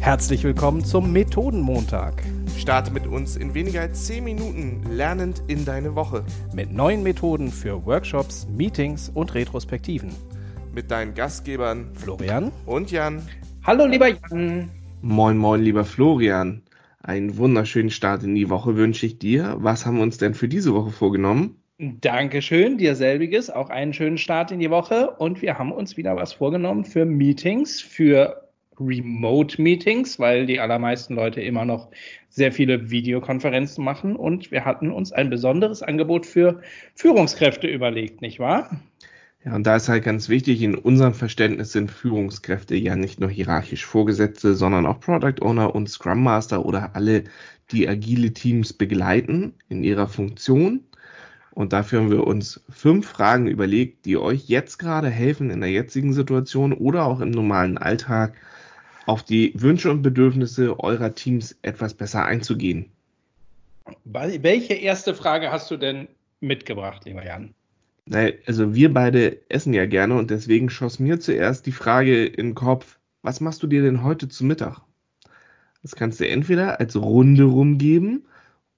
Herzlich willkommen zum Methodenmontag. Starte mit uns in weniger als 10 Minuten lernend in deine Woche. Mit neuen Methoden für Workshops, Meetings und Retrospektiven. Mit deinen Gastgebern Florian und Jan. Hallo lieber Jan. Moin, moin, lieber Florian. Einen wunderschönen Start in die Woche wünsche ich dir. Was haben wir uns denn für diese Woche vorgenommen? Dankeschön, dir selbiges. Auch einen schönen Start in die Woche. Und wir haben uns wieder was vorgenommen für Meetings, für Remote-Meetings, weil die allermeisten Leute immer noch sehr viele Videokonferenzen machen. Und wir hatten uns ein besonderes Angebot für Führungskräfte überlegt, nicht wahr? Ja, und da ist halt ganz wichtig, in unserem Verständnis sind Führungskräfte ja nicht nur hierarchisch Vorgesetzte, sondern auch Product Owner und Scrum Master oder alle, die agile Teams begleiten in ihrer Funktion. Und dafür haben wir uns fünf Fragen überlegt, die euch jetzt gerade helfen in der jetzigen Situation oder auch im normalen Alltag auf die Wünsche und Bedürfnisse eurer Teams etwas besser einzugehen. Welche erste Frage hast du denn mitgebracht, lieber Jan? Also wir beide essen ja gerne und deswegen schoss mir zuerst die Frage in den Kopf, was machst du dir denn heute zu Mittag? Das kannst du entweder als Runde rumgeben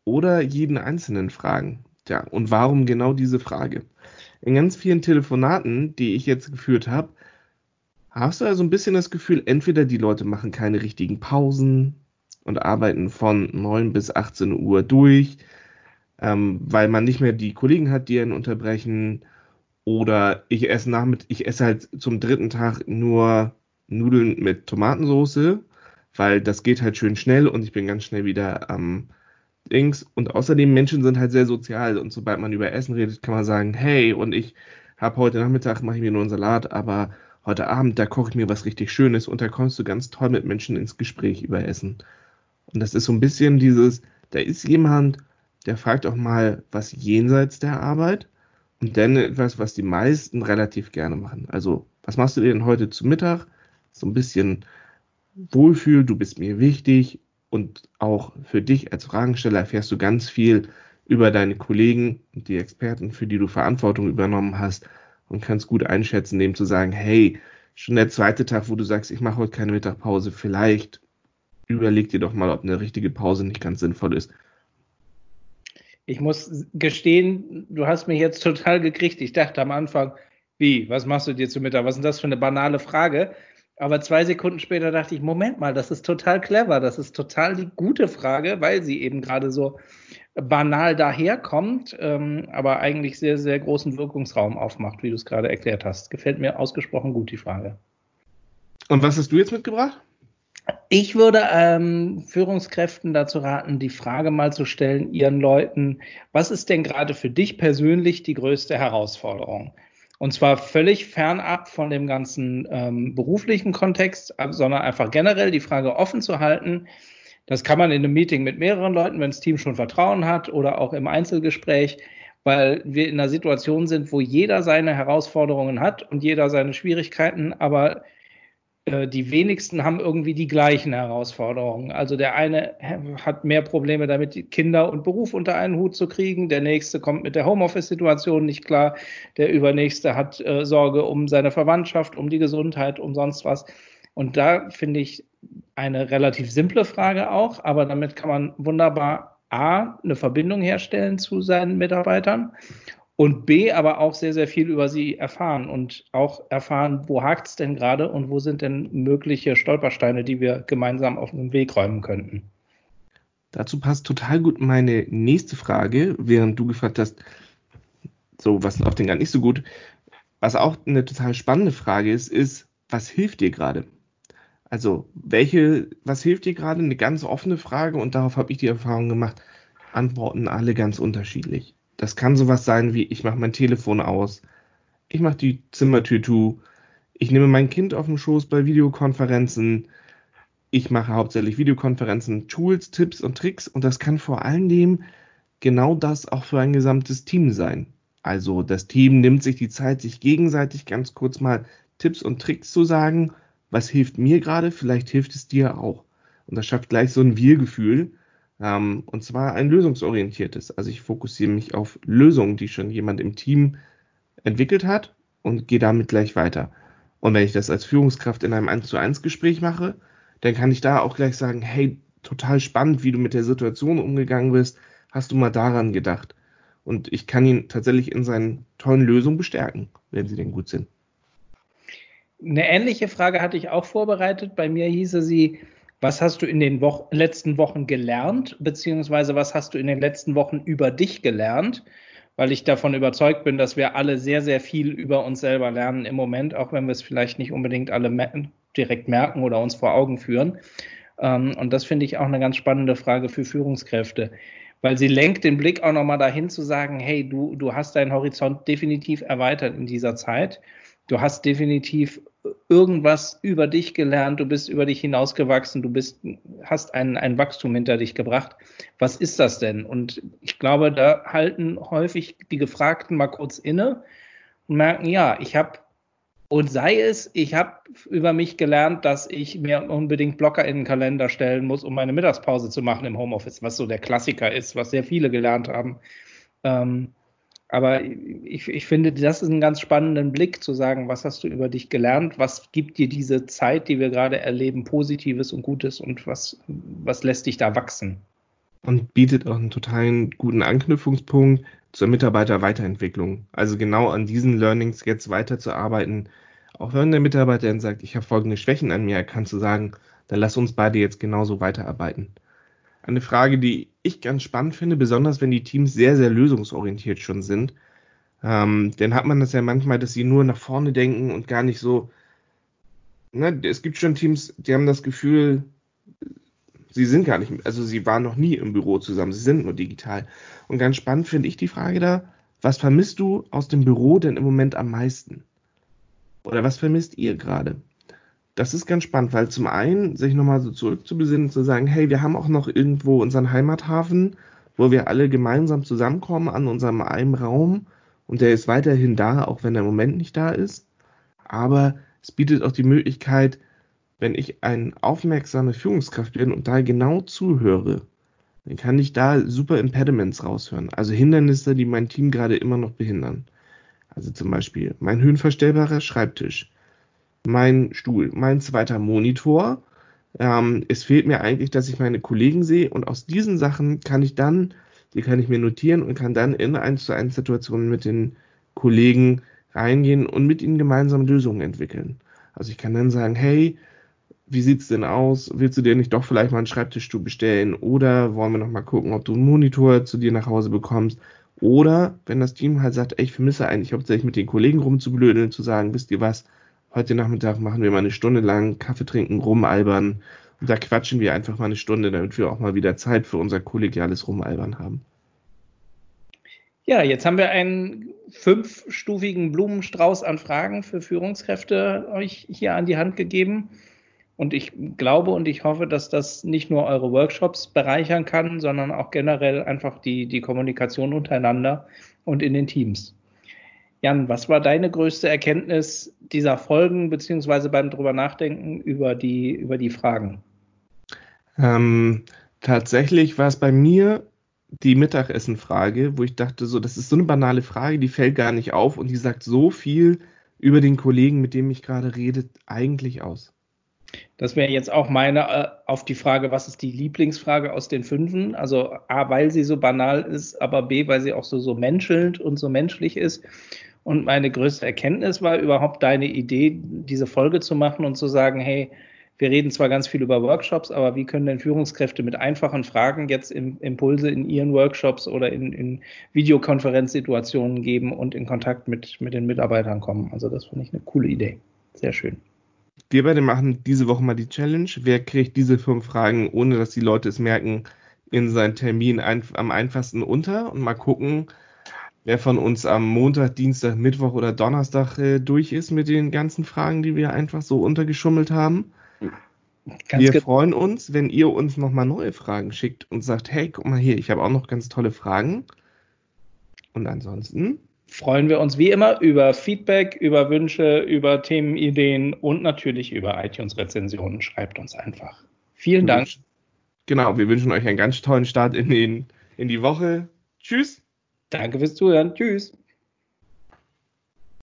oder jeden Einzelnen fragen. Tja, und warum genau diese Frage? In ganz vielen Telefonaten, die ich jetzt geführt habe, hast du also ein bisschen das Gefühl, entweder die Leute machen keine richtigen Pausen und arbeiten von 9 bis 18 Uhr durch, ähm, weil man nicht mehr die Kollegen hat, die einen unterbrechen. Oder ich esse nachmitt ich esse halt zum dritten Tag nur Nudeln mit Tomatensauce, weil das geht halt schön schnell und ich bin ganz schnell wieder am ähm, Dings. Und außerdem Menschen sind halt sehr sozial und sobald man über Essen redet, kann man sagen, hey, und ich habe heute Nachmittag mache ich mir nur einen Salat, aber heute Abend da koche ich mir was richtig Schönes und da kommst du ganz toll mit Menschen ins Gespräch über Essen. Und das ist so ein bisschen dieses, da ist jemand der fragt auch mal was jenseits der Arbeit und dann etwas, was die meisten relativ gerne machen. Also, was machst du denn heute zu Mittag? So ein bisschen Wohlfühl, du bist mir wichtig und auch für dich als Fragensteller erfährst du ganz viel über deine Kollegen und die Experten, für die du Verantwortung übernommen hast und kannst gut einschätzen, dem zu sagen, hey, schon der zweite Tag, wo du sagst, ich mache heute keine Mittagpause, vielleicht überleg dir doch mal, ob eine richtige Pause nicht ganz sinnvoll ist. Ich muss gestehen, du hast mich jetzt total gekriegt. Ich dachte am Anfang, wie, was machst du dir zu Mittag? Was ist denn das für eine banale Frage? Aber zwei Sekunden später dachte ich, Moment mal, das ist total clever. Das ist total die gute Frage, weil sie eben gerade so banal daherkommt, ähm, aber eigentlich sehr, sehr großen Wirkungsraum aufmacht, wie du es gerade erklärt hast. Gefällt mir ausgesprochen gut, die Frage. Und was hast du jetzt mitgebracht? Ich würde ähm, Führungskräften dazu raten, die Frage mal zu stellen, ihren Leuten, was ist denn gerade für dich persönlich die größte Herausforderung? Und zwar völlig fernab von dem ganzen ähm, beruflichen Kontext, sondern einfach generell die Frage offen zu halten. Das kann man in einem Meeting mit mehreren Leuten, wenn das Team schon Vertrauen hat oder auch im Einzelgespräch, weil wir in einer Situation sind, wo jeder seine Herausforderungen hat und jeder seine Schwierigkeiten, aber die wenigsten haben irgendwie die gleichen Herausforderungen. Also der eine hat mehr Probleme damit, Kinder und Beruf unter einen Hut zu kriegen. Der nächste kommt mit der Homeoffice-Situation nicht klar. Der übernächste hat äh, Sorge um seine Verwandtschaft, um die Gesundheit, um sonst was. Und da finde ich eine relativ simple Frage auch, aber damit kann man wunderbar A, eine Verbindung herstellen zu seinen Mitarbeitern und B, aber auch sehr, sehr viel über sie erfahren und auch erfahren, wo hakt es denn gerade und wo sind denn mögliche Stolpersteine, die wir gemeinsam auf den Weg räumen könnten. Dazu passt total gut meine nächste Frage, während du gefragt hast, so was läuft denn gar nicht so gut. Was auch eine total spannende Frage ist, ist, was hilft dir gerade? Also, welche, was hilft dir gerade? Eine ganz offene Frage und darauf habe ich die Erfahrung gemacht, antworten alle ganz unterschiedlich. Das kann sowas sein wie, ich mache mein Telefon aus, ich mache die Zimmertür zu, ich nehme mein Kind auf den Schoß bei Videokonferenzen, ich mache hauptsächlich Videokonferenzen, Tools, Tipps und Tricks und das kann vor allen Dingen genau das auch für ein gesamtes Team sein. Also das Team nimmt sich die Zeit, sich gegenseitig ganz kurz mal Tipps und Tricks zu sagen, was hilft mir gerade, vielleicht hilft es dir auch. Und das schafft gleich so ein Wir-Gefühl, ähm, und zwar ein lösungsorientiertes. Also ich fokussiere mich auf Lösungen, die schon jemand im Team entwickelt hat und gehe damit gleich weiter. Und wenn ich das als Führungskraft in einem 1 zu 1 Gespräch mache, dann kann ich da auch gleich sagen, hey, total spannend, wie du mit der Situation umgegangen bist. Hast du mal daran gedacht? Und ich kann ihn tatsächlich in seinen tollen Lösungen bestärken, wenn sie denn gut sind. Eine ähnliche Frage hatte ich auch vorbereitet. Bei mir hieße sie, was hast du in den Wo letzten Wochen gelernt, beziehungsweise was hast du in den letzten Wochen über dich gelernt? Weil ich davon überzeugt bin, dass wir alle sehr, sehr viel über uns selber lernen im Moment, auch wenn wir es vielleicht nicht unbedingt alle direkt merken oder uns vor Augen führen. Ähm, und das finde ich auch eine ganz spannende Frage für Führungskräfte weil sie lenkt den Blick auch nochmal dahin zu sagen, hey, du, du hast deinen Horizont definitiv erweitert in dieser Zeit. Du hast definitiv irgendwas über dich gelernt, du bist über dich hinausgewachsen, du bist, hast ein, ein Wachstum hinter dich gebracht. Was ist das denn? Und ich glaube, da halten häufig die Gefragten mal kurz inne und merken, ja, ich habe und sei es, ich habe über mich gelernt, dass ich mir unbedingt Blocker in den Kalender stellen muss, um meine Mittagspause zu machen im Homeoffice, was so der Klassiker ist, was sehr viele gelernt haben. Ähm, aber ich, ich finde, das ist ein ganz spannender Blick zu sagen, was hast du über dich gelernt, was gibt dir diese Zeit, die wir gerade erleben, Positives und Gutes und was, was lässt dich da wachsen? Und bietet auch einen totalen guten Anknüpfungspunkt zur Mitarbeiterweiterentwicklung. Also genau an diesen Learnings jetzt weiterzuarbeiten. Auch wenn der Mitarbeiter dann sagt, ich habe folgende Schwächen an mir erkannt, zu sagen, dann lass uns beide jetzt genauso weiterarbeiten. Eine Frage, die ich ganz spannend finde, besonders wenn die Teams sehr, sehr lösungsorientiert schon sind. Ähm, dann hat man das ja manchmal, dass sie nur nach vorne denken und gar nicht so. Ne, es gibt schon Teams, die haben das Gefühl, sie sind gar nicht, also sie waren noch nie im Büro zusammen, sie sind nur digital. Und ganz spannend finde ich die Frage da, was vermisst du aus dem Büro denn im Moment am meisten? Oder was vermisst ihr gerade? Das ist ganz spannend, weil zum einen sich nochmal so zurückzubesinnen, zu sagen, hey, wir haben auch noch irgendwo unseren Heimathafen, wo wir alle gemeinsam zusammenkommen an unserem einen Raum und der ist weiterhin da, auch wenn er im Moment nicht da ist. Aber es bietet auch die Möglichkeit, wenn ich eine aufmerksame Führungskraft bin und da genau zuhöre, dann kann ich da super Impediments raushören. Also Hindernisse, die mein Team gerade immer noch behindern. Also zum Beispiel mein höhenverstellbarer Schreibtisch, mein Stuhl, mein zweiter Monitor. Ähm, es fehlt mir eigentlich, dass ich meine Kollegen sehe und aus diesen Sachen kann ich dann, die kann ich mir notieren und kann dann in 1 zu 1 Situationen mit den Kollegen reingehen und mit ihnen gemeinsam Lösungen entwickeln. Also ich kann dann sagen, hey, wie sieht's denn aus? Willst du dir nicht doch vielleicht mal einen Schreibtischstuhl bestellen? Oder wollen wir noch mal gucken, ob du einen Monitor zu dir nach Hause bekommst? Oder wenn das Team halt sagt, ey, ich vermisse eigentlich hauptsächlich mit den Kollegen rumzublödeln, zu sagen, wisst ihr was, heute Nachmittag machen wir mal eine Stunde lang Kaffee trinken, rumalbern. Und da quatschen wir einfach mal eine Stunde, damit wir auch mal wieder Zeit für unser kollegiales Rumalbern haben. Ja, jetzt haben wir einen fünfstufigen Blumenstrauß an Fragen für Führungskräfte euch hier an die Hand gegeben. Und ich glaube und ich hoffe, dass das nicht nur eure Workshops bereichern kann, sondern auch generell einfach die, die Kommunikation untereinander und in den Teams. Jan, was war deine größte Erkenntnis dieser Folgen, beziehungsweise beim drüber nachdenken über die, über die Fragen? Ähm, tatsächlich war es bei mir die Mittagessen-Frage, wo ich dachte, so, das ist so eine banale Frage, die fällt gar nicht auf und die sagt so viel über den Kollegen, mit dem ich gerade rede, eigentlich aus. Das wäre jetzt auch meine äh, auf die Frage, was ist die Lieblingsfrage aus den Fünfen? Also A, weil sie so banal ist, aber B, weil sie auch so, so menschelnd und so menschlich ist. Und meine größte Erkenntnis war überhaupt deine Idee, diese Folge zu machen und zu sagen, hey, wir reden zwar ganz viel über Workshops, aber wie können denn Führungskräfte mit einfachen Fragen jetzt im, Impulse in ihren Workshops oder in, in Videokonferenzsituationen geben und in Kontakt mit, mit den Mitarbeitern kommen? Also das finde ich eine coole Idee. Sehr schön wir beide machen diese Woche mal die Challenge. Wer kriegt diese fünf Fragen, ohne dass die Leute es merken, in seinen Termin ein, am einfachsten unter und mal gucken, wer von uns am Montag, Dienstag, Mittwoch oder Donnerstag äh, durch ist mit den ganzen Fragen, die wir einfach so untergeschummelt haben. Ganz wir freuen uns, wenn ihr uns nochmal neue Fragen schickt und sagt, hey, guck mal hier, ich habe auch noch ganz tolle Fragen. Und ansonsten freuen wir uns wie immer über Feedback, über Wünsche, über Themenideen und natürlich über iTunes-Rezensionen. Schreibt uns einfach. Vielen Dank. Genau, wir wünschen euch einen ganz tollen Start in, den, in die Woche. Tschüss. Danke fürs Zuhören. Tschüss.